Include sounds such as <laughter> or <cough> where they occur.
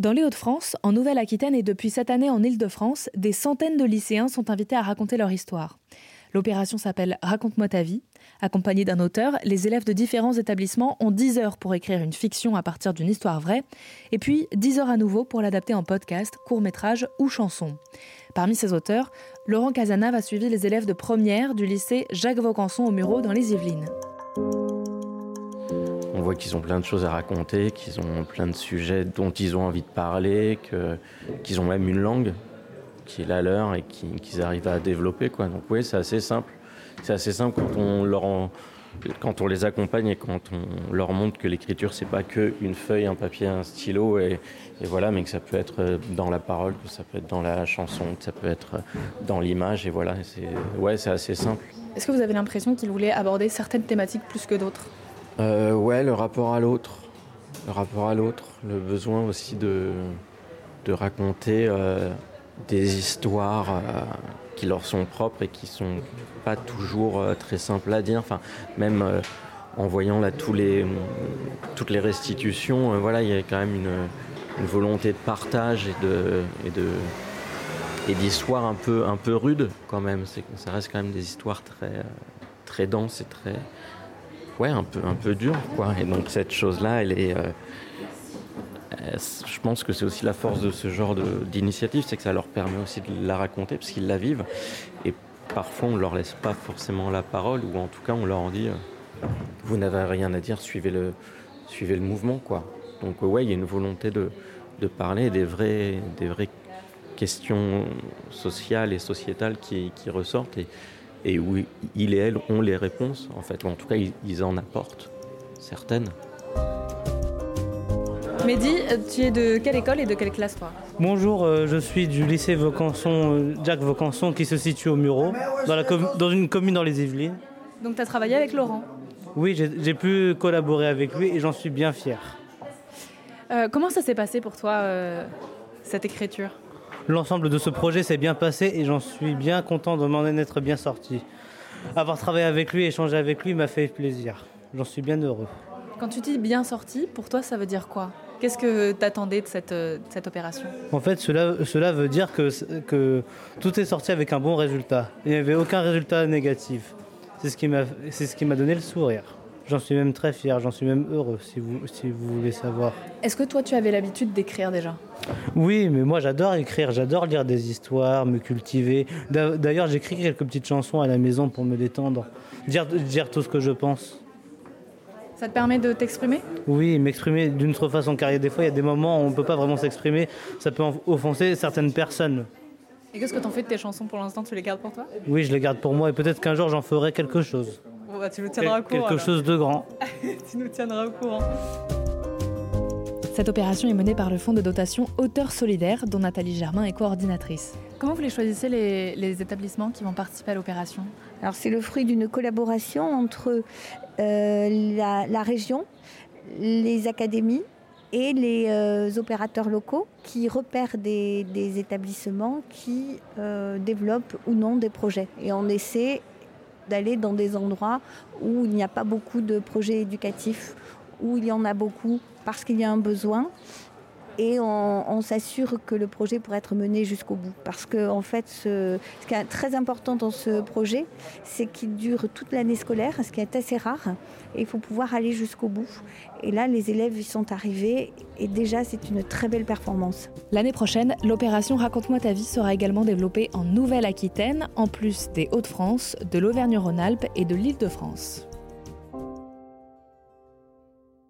Dans les Hauts-de-France, en Nouvelle-Aquitaine et depuis cette année en Île-de-France, des centaines de lycéens sont invités à raconter leur histoire. L'opération s'appelle Raconte-moi ta vie. Accompagnés d'un auteur, les élèves de différents établissements ont 10 heures pour écrire une fiction à partir d'une histoire vraie, et puis 10 heures à nouveau pour l'adapter en podcast, court-métrage ou chanson. Parmi ces auteurs, Laurent Casanave a suivi les élèves de première du lycée Jacques Vaucanson au Murau dans les Yvelines. Qu'ils ont plein de choses à raconter, qu'ils ont plein de sujets dont ils ont envie de parler, qu'ils ont même une langue qui est la leur et qu'ils arrivent à développer. Quoi. Donc oui, c'est assez simple. C'est assez simple quand on, leur quand on les accompagne et quand on leur montre que l'écriture, c'est pas que une feuille, un papier, un stylo, et, voilà, mais que ça peut être dans la parole, que ça peut être dans la chanson, que ça peut être dans l'image, et voilà. Ouais, c'est assez simple. Est-ce que vous avez l'impression qu'ils voulaient aborder certaines thématiques plus que d'autres? Euh, Ouais, le rapport à l'autre. Le rapport à l'autre, le besoin aussi de, de raconter euh, des histoires euh, qui leur sont propres et qui sont pas toujours très simples à dire. Enfin, même en voyant là tous les, toutes les restitutions, voilà, il y a quand même une, volonté de partage et de, et de et d'histoires un peu un peu rudes quand même. Ça reste quand même des histoires très très denses et très ouais un peu un peu dures quoi. Et donc cette chose là, elle est euh, je pense que c'est aussi la force de ce genre d'initiative, c'est que ça leur permet aussi de la raconter parce qu'ils la vivent. Et parfois, on ne leur laisse pas forcément la parole, ou en tout cas, on leur dit euh, Vous n'avez rien à dire, suivez le, suivez le mouvement. quoi. Donc, ouais, il y a une volonté de, de parler des vraies, des vraies questions sociales et sociétales qui, qui ressortent et, où ils et elles ont les réponses, en fait, ou en tout cas, ils en apportent certaines. Mehdi, tu es de quelle école et de quelle classe toi? Bonjour, euh, je suis du lycée Vaucanson, euh, Jacques Vaucanson qui se situe au dans, dans une commune dans les Yvelines. Donc tu as travaillé avec Laurent? Oui, j'ai pu collaborer avec lui et j'en suis bien fier. Euh, comment ça s'est passé pour toi, cette écriture? L'ensemble de ce projet s'est bien passé et j'en suis bien content de m'en être bien sorti. Avoir travaillé avec lui, échangé avec lui m'a fait plaisir. J'en suis bien heureux. Quand tu dis bien sorti, pour toi ça veut dire quoi? Qu'est-ce que tu attendais de cette, cette, opération? En fait, cela, cela veut dire que, que tout est sorti avec un bon résultat. Il n'y avait aucun résultat négatif. C'est ce qui m'a ce qui m'a donné le sourire. J'en suis même très fier, j'en suis même heureux, si vous, si vous voulez savoir. Est-ce que toi, tu avais l'habitude d'écrire déjà? Oui, mais moi, j'adore écrire, j'adore lire des histoires, me cultiver. D'ailleurs, j'écris quelques petites chansons à la maison pour me détendre, dire, dire tout ce que je pense. Ça te permet de t'exprimer? Oui, m'exprimer d'une autre façon, car il y a des fois, il y a des moments où on ne peut pas vraiment s'exprimer. Ça peut offenser certaines personnes. Et qu'est-ce que tu en fais de tes chansons pour l'instant? Tu les gardes pour toi? Oui, je les garde pour moi et peut-être qu'un jour j'en ferai quelque chose. Bah, tu nous tiendras au courant. Quelque chose de grand. <laughs> tu nous tiendras au courant. Cette opération est menée par le fonds de dotation Auteurs Solidaires, dont Nathalie Germain est coordinatrice. Comment vous les choisissez les, établissements qui vont participer à l'opération? Alors c'est le fruit d'une collaboration entre euh, la, région, les académies et les euh, opérateurs locaux qui repèrent des, établissements qui euh, développent ou non des projets. Et on essaie d'aller dans des endroits où il n'y a pas beaucoup de projets éducatifs, où il y en a beaucoup parce qu'il y a un besoin et on, s'assure que le projet pourra être mené jusqu'au bout. Parce que en fait, ce, qui est très important dans ce projet, c'est qu'il dure toute l'année scolaire, ce qui est assez rare, et il faut pouvoir aller jusqu'au bout. Et là, les élèves y sont arrivés, et déjà, c'est une très belle performance. L'année prochaine, l'opération Raconte-moi ta vie sera également développée en Nouvelle-Aquitaine, en plus des Hauts-de-France, de l'Auvergne-Rhône-Alpes et de l'Île-de-France.